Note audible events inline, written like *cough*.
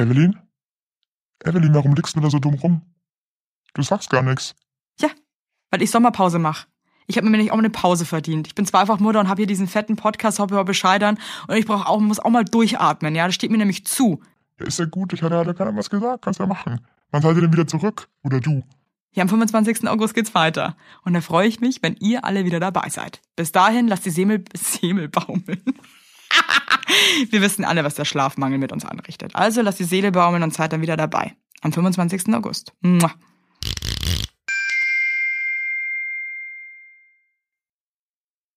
Evelyn? Evelyn, warum liegst du da so dumm rum? Du sagst gar nichts. Ja, weil ich Sommerpause mache. Ich habe mir nämlich auch mal eine Pause verdient. Ich bin zweifach Mutter und habe hier diesen fetten Podcast, hab über Bescheidern und ich brauche auch, muss auch mal durchatmen, ja, das steht mir nämlich zu. Ja, ist ja gut, ich hatte ja keiner was gesagt, kannst ja machen. Wann seid ihr denn wieder zurück? Oder du? Ja, am 25. August geht's weiter. Und da freue ich mich, wenn ihr alle wieder dabei seid. Bis dahin lasst die Semel, *laughs* Semel baumeln. Wir wissen alle, was der Schlafmangel mit uns anrichtet. Also lasst die Seele baumeln und seid dann wieder dabei. Am 25. August. Mua.